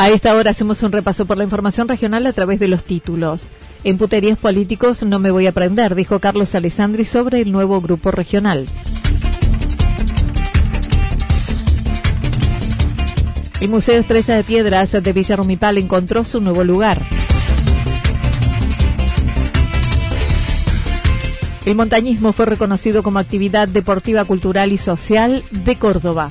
A esta hora hacemos un repaso por la información regional a través de los títulos. En puterías políticos no me voy a prender, dijo Carlos Alessandri sobre el nuevo grupo regional. El Museo Estrella de Piedras de Villa Rumipal encontró su nuevo lugar. El montañismo fue reconocido como actividad deportiva, cultural y social de Córdoba.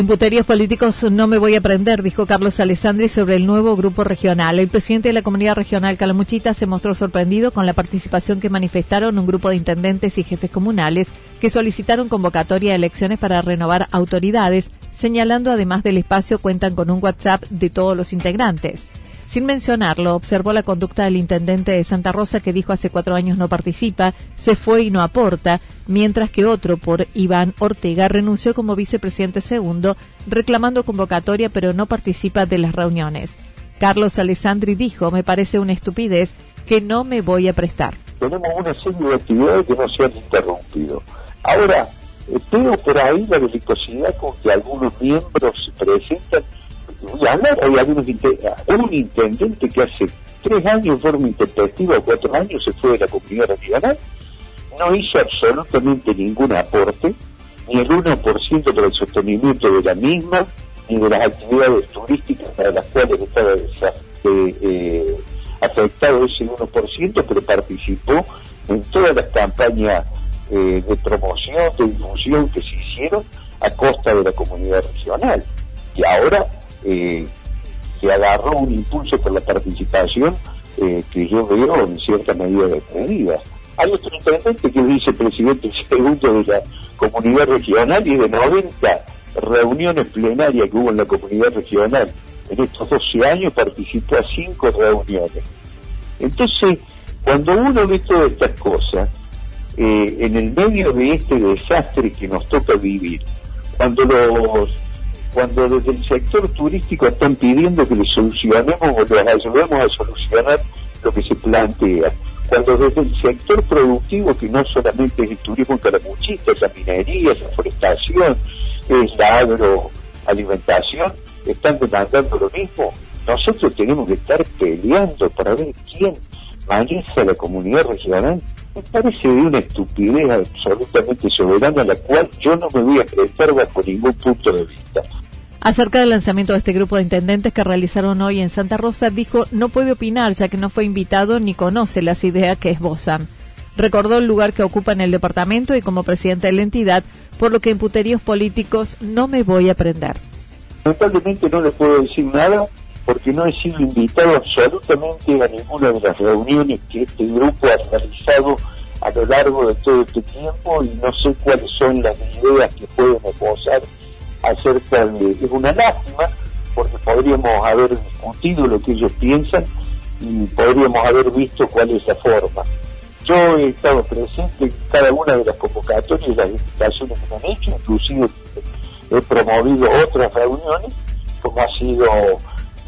En políticos no me voy a prender, dijo Carlos Alessandri sobre el nuevo grupo regional. El presidente de la comunidad regional Calamuchita se mostró sorprendido con la participación que manifestaron un grupo de intendentes y jefes comunales que solicitaron convocatoria de elecciones para renovar autoridades, señalando además del espacio cuentan con un WhatsApp de todos los integrantes. Sin mencionarlo, observó la conducta del intendente de Santa Rosa que dijo hace cuatro años no participa, se fue y no aporta, mientras que otro por Iván Ortega renunció como vicepresidente segundo, reclamando convocatoria pero no participa de las reuniones. Carlos Alessandri dijo, me parece una estupidez que no me voy a prestar. Tenemos una serie de actividades que no se han interrumpido. Ahora, eh, veo por ahí la delicosidad con que algunos miembros se presentan y hablar, hay algunos un intendente que hace tres años, en forma intempestiva, o cuatro años, se fue de la comunidad regional, no hizo absolutamente ningún aporte, ni el 1% para el sostenimiento de la misma, ni de las actividades turísticas para las cuales estaba eh, eh, afectado ese 1%, pero participó en todas las campañas eh, de promoción, de difusión que se hicieron a costa de la comunidad regional. Y ahora eh, que agarró un impulso por la participación eh, que yo veo en cierta medida despedida. Hay otro intendente que es vicepresidente segundo de la comunidad regional y de 90 reuniones plenarias que hubo en la comunidad regional en estos 12 años participó a cinco reuniones. Entonces, cuando uno ve todas estas cosas, eh, en el medio de este desastre que nos toca vivir, cuando los cuando desde el sector turístico están pidiendo que les solucionemos o les ayudemos a solucionar lo que se plantea, cuando desde el sector productivo, que no solamente es el turismo calamuchista, es la minería, es la forestación, es la agroalimentación, están demandando lo mismo, nosotros tenemos que estar peleando para ver quién maneja la comunidad regional. Me parece de una estupidez absolutamente soberana a la cual yo no me voy a prestar bajo ningún punto de vista. Acerca del lanzamiento de este grupo de intendentes que realizaron hoy en Santa Rosa, dijo no puede opinar ya que no fue invitado ni conoce las ideas que esbozan. Recordó el lugar que ocupa en el departamento y como presidente de la entidad, por lo que en puteríos políticos no me voy a prender. Lamentablemente no le puedo decir nada porque no he sido invitado absolutamente a ninguna de las reuniones que este grupo ha realizado a lo largo de todo este tiempo y no sé cuáles son las ideas que pueden esbozar acerca de... Es una lástima porque podríamos haber discutido lo que ellos piensan y podríamos haber visto cuál es la forma. Yo he estado presente en cada una de las convocatorias y las invitaciones que me han hecho, inclusive he promovido otras reuniones, como ha sido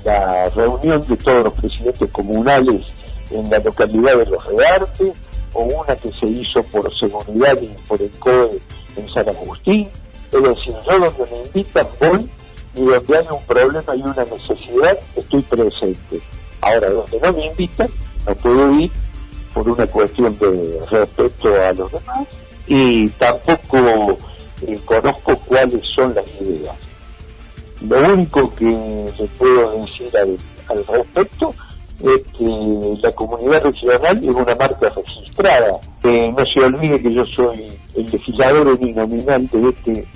la reunión de todos los presidentes comunales en la localidad de Los Reartes, o una que se hizo por seguridad y por el COE en San Agustín. Es decir, yo donde me invitan voy y donde hay un problema y una necesidad estoy presente. Ahora, donde no me invitan, no puedo ir por una cuestión de respeto a los demás y tampoco eh, conozco cuáles son las ideas. Lo único que le puedo decir al, respecto es que la comunidad regional es una marca registrada. no se olvide que yo soy el legislador uninominal de este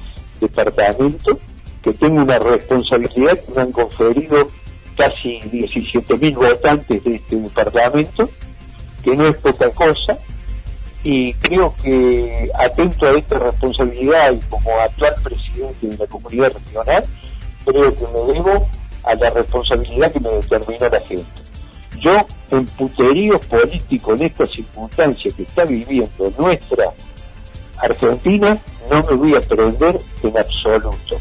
departamento, que tengo una responsabilidad que me han conferido casi 17.000 votantes de este departamento, que no es poca cosa, y creo que atento a esta responsabilidad y como actual presidente de la comunidad regional, creo que me debo a la responsabilidad que me determina la gente. Yo, en puterío político en esta circunstancia que está viviendo nuestra Argentina, no me voy a prender en absoluto.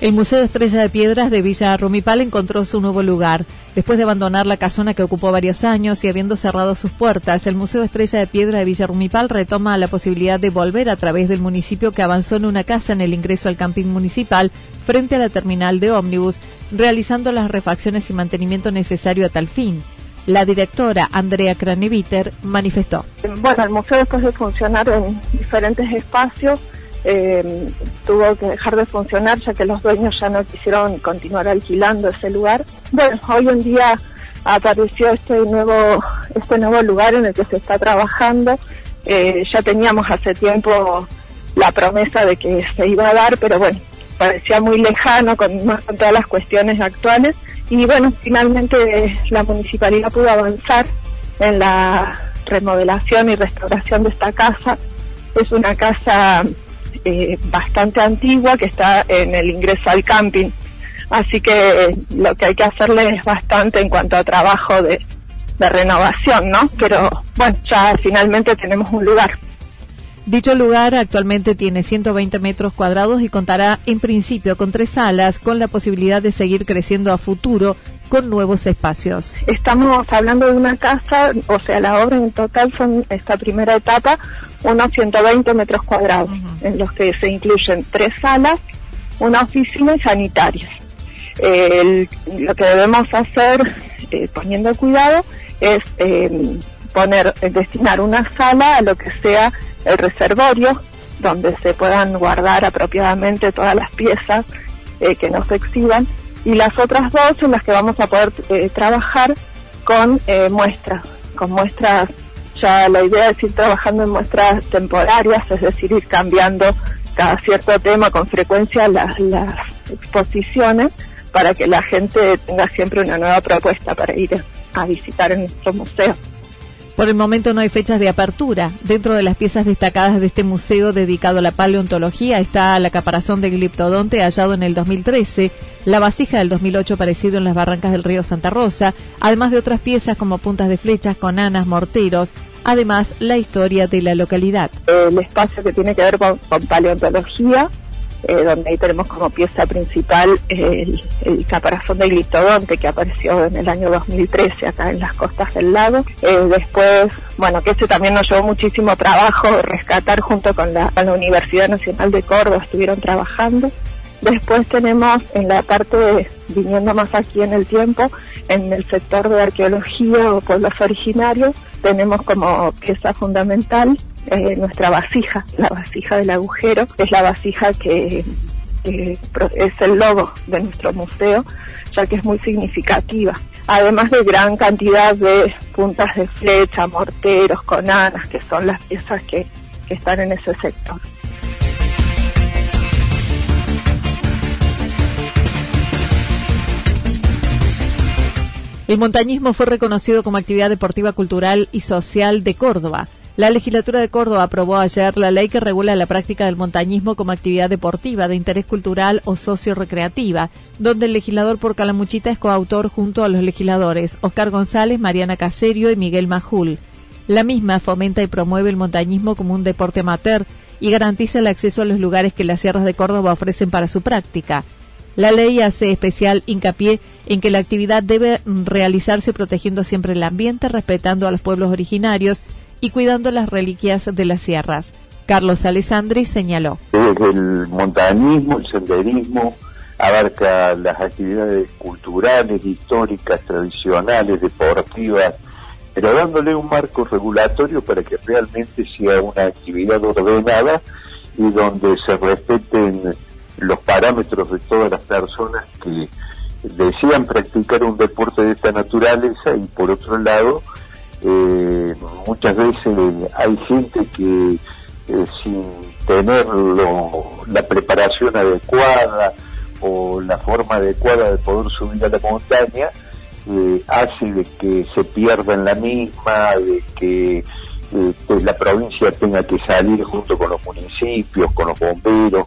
El Museo Estrella de Piedras de Villa Rumipal encontró su nuevo lugar. Después de abandonar la casona que ocupó varios años y habiendo cerrado sus puertas, el Museo Estrella de Piedra de Villa Rumipal retoma la posibilidad de volver a través del municipio que avanzó en una casa en el ingreso al camping municipal frente a la terminal de ómnibus, realizando las refacciones y mantenimiento necesario a tal fin. La directora Andrea Craneviter manifestó. Bueno, el museo después de funcionar en diferentes espacios, eh, tuvo que dejar de funcionar ya que los dueños ya no quisieron continuar alquilando ese lugar. Bueno, hoy en día apareció este nuevo, este nuevo lugar en el que se está trabajando. Eh, ya teníamos hace tiempo la promesa de que se iba a dar, pero bueno, parecía muy lejano con, con todas las cuestiones actuales. Y bueno, finalmente la municipalidad pudo avanzar en la remodelación y restauración de esta casa. Es una casa eh, bastante antigua que está en el ingreso al camping. Así que eh, lo que hay que hacerle es bastante en cuanto a trabajo de, de renovación, ¿no? Pero bueno, ya finalmente tenemos un lugar. Dicho lugar actualmente tiene 120 metros cuadrados y contará en principio con tres salas, con la posibilidad de seguir creciendo a futuro con nuevos espacios. Estamos hablando de una casa, o sea, la obra en total son esta primera etapa, unos 120 metros cuadrados, en los que se incluyen tres salas, una oficina y sanitarios. lo que debemos hacer, eh, poniendo cuidado, es em, poner, destinar una sala a lo que sea el reservorio, donde se puedan guardar apropiadamente todas las piezas eh, que no se exhiban, y las otras dos en las que vamos a poder eh, trabajar con muestras, con muestras ya la idea es ir trabajando en muestras temporarias, es decir, ir cambiando cada cierto tema con frecuencia las, exposiciones para que la gente tenga siempre una nueva propuesta para ir a visitar en nuestro museo. Por el momento no hay fechas de apertura. Dentro de las piezas destacadas de este museo dedicado a la paleontología está la caparazón de gliptodonte hallado en el 2013, la vasija del 2008 aparecido en las barrancas del río Santa Rosa, además de otras piezas como puntas de flechas, conanas, morteros, además la historia de la localidad. El espacio que tiene que ver con, paleontología, eh, donde ahí tenemos como pieza principal el, caparazón de gliptodonte que apareció en el año 2013 acá en las costas del lago. Eh, después, bueno, que ese también nos llevó muchísimo trabajo rescatar junto con la, Universidad Nacional de Córdoba, estuvieron trabajando. Después tenemos en la parte, viniendo más aquí en el tiempo, en el sector de arqueología o pueblos originarios, tenemos como pieza fundamental eh, nuestra vasija, la vasija del agujero, es la vasija que, es el logo de nuestro museo, ya que es muy significativa. Además de gran cantidad de puntas de flecha, morteros, conanas, que son las piezas que están en ese sector. El montañismo fue reconocido como actividad deportiva, cultural y social de Córdoba. La legislatura de Córdoba aprobó ayer la ley que regula la práctica del montañismo como actividad deportiva de interés cultural o socio-recreativa, donde el legislador por Calamuchita es coautor junto a los legisladores Oscar González, Mariana Caserio y Miguel Majul. La misma fomenta y promueve el montañismo como un deporte amateur y garantiza el acceso a los lugares que las sierras de Córdoba ofrecen para su práctica. La ley hace especial hincapié en que la actividad debe realizarse protegiendo siempre el ambiente, respetando a los pueblos originarios y cuidando las reliquias de las sierras. Carlos Alessandri señaló. El montañismo, el senderismo, abarca las actividades culturales, históricas, tradicionales, deportivas, pero dándole un marco regulatorio para que realmente sea una actividad ordenada y donde se respeten los parámetros de todas las personas que desean practicar un deporte de esta naturaleza y por otro lado eh, muchas veces hay gente que eh, sin tener la preparación adecuada o la forma adecuada de poder subir a la montaña eh, hace de que se pierda en la misma, de que pues la provincia tenga que salir junto con los municipios, con los bomberos,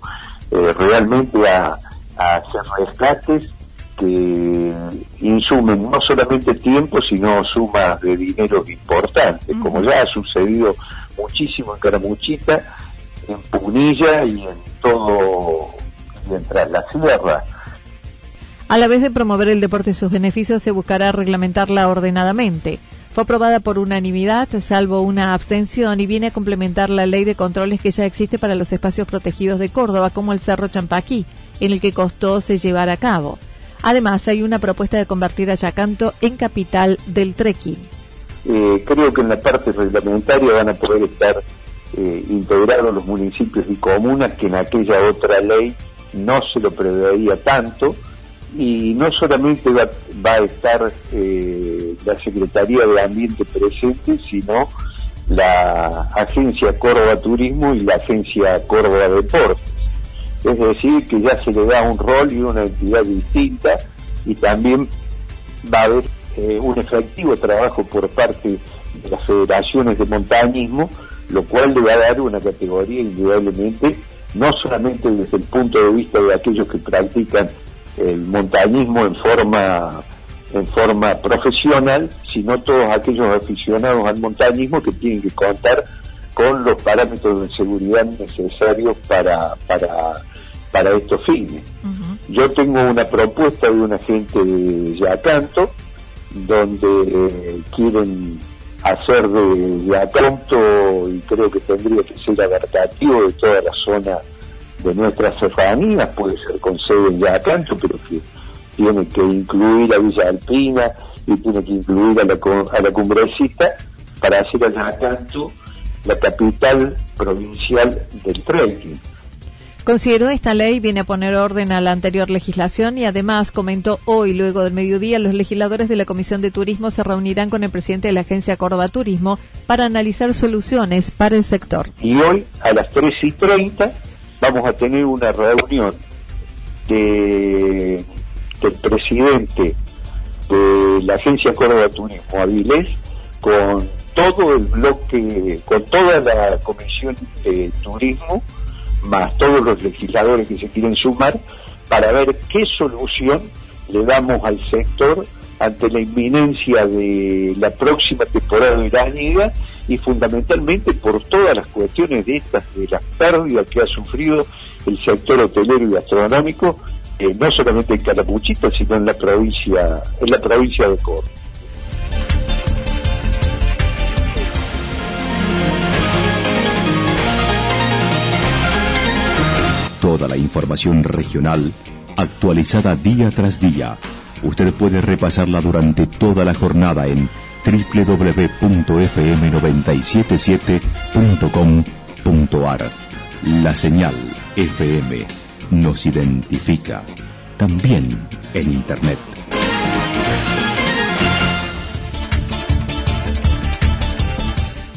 realmente a, a hacer rescates que insumen no solamente tiempo, sino sumas de dinero importantes, como ya ha sucedido muchísimo en Caramuchita, en Punilla y en todo, mientras la sierra. A la vez de promover el deporte y sus beneficios, se buscará reglamentarla ordenadamente. Fue aprobada por unanimidad, salvo una abstención, y viene a complementar la ley de controles que ya existe para los espacios protegidos de Córdoba, como el Cerro Champaquí, en el que costó se llevar a cabo. Además, hay una propuesta de convertir a Yacanto en capital del trekking. Eh, creo que en la parte reglamentaria van a poder estar eh, integrados los municipios y comunas que en aquella otra ley no se lo preveía tanto y no solamente va, a estar eh, la Secretaría de Ambiente presente, sino la Agencia Córdoba Turismo y la Agencia Córdoba Deportes. Es decir, que ya se le da un rol y una entidad distinta y también va a haber eh, un efectivo trabajo por parte de las federaciones de montañismo, lo cual le va a dar una categoría indudablemente, no solamente desde el punto de vista de aquellos que practican el montañismo en forma en forma profesional, sino todos aquellos aficionados al montañismo que tienen que contar con los parámetros de seguridad necesarios para, para para estos fines. Yo tengo una propuesta de una gente de Yacanto, donde eh, quieren hacer de Yacanto, y creo que tendría que ser abarcativo de toda la zona de nuestras serranías, puede ser con sede en Yacanto, pero que tiene que incluir a Villa Alpina y tiene que incluir a la, a la cumbrecita para hacer a Yacanto la capital provincial del trekking. Consideró esta ley viene a poner orden a la anterior legislación y además comentó hoy, luego del mediodía, los legisladores de la Comisión de Turismo se reunirán con el presidente de la agencia Córdoba Turismo para analizar soluciones para el sector. Y hoy a las 3 y 30 vamos a tener una reunión de, del presidente de la agencia Córdoba Turismo, Avilés, con todo el bloque, con toda la comisión de turismo más todos los legisladores que se quieren sumar, para ver qué solución le damos al sector ante la inminencia de la próxima temporada de veraniega y fundamentalmente por todas las cuestiones de estas, de las pérdidas que ha sufrido el sector hotelero y gastronómico, eh, no solamente en Calapuchita, sino en la provincia, en la provincia de Córdoba. Toda la información regional actualizada día tras día. Usted puede repasarla durante toda la jornada en www.fm977.com.ar. La señal FM nos identifica también en Internet.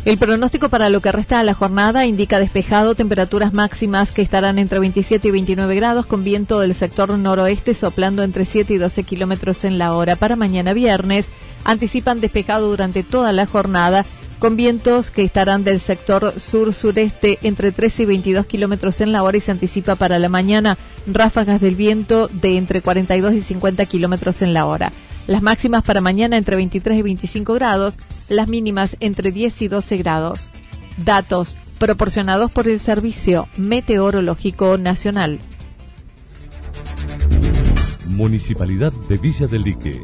El pronóstico para lo que resta de la jornada indica despejado, temperaturas máximas que estarán entre 27 y 29 grados, con viento del sector noroeste soplando entre 7 y 12 kilómetros en la hora. Para mañana viernes, anticipan despejado durante toda la jornada, con vientos que estarán del sector sur-sureste entre 13 y 22 kilómetros en la hora y se anticipa para la mañana ráfagas del viento de entre 42 y 50 kilómetros en la hora. Las máximas para mañana entre 23 y 25 grados, las mínimas entre 10 y 12 grados. Datos proporcionados por el Servicio Meteorológico Nacional. Municipalidad de Villa del Lique.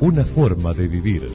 Una forma de vivir.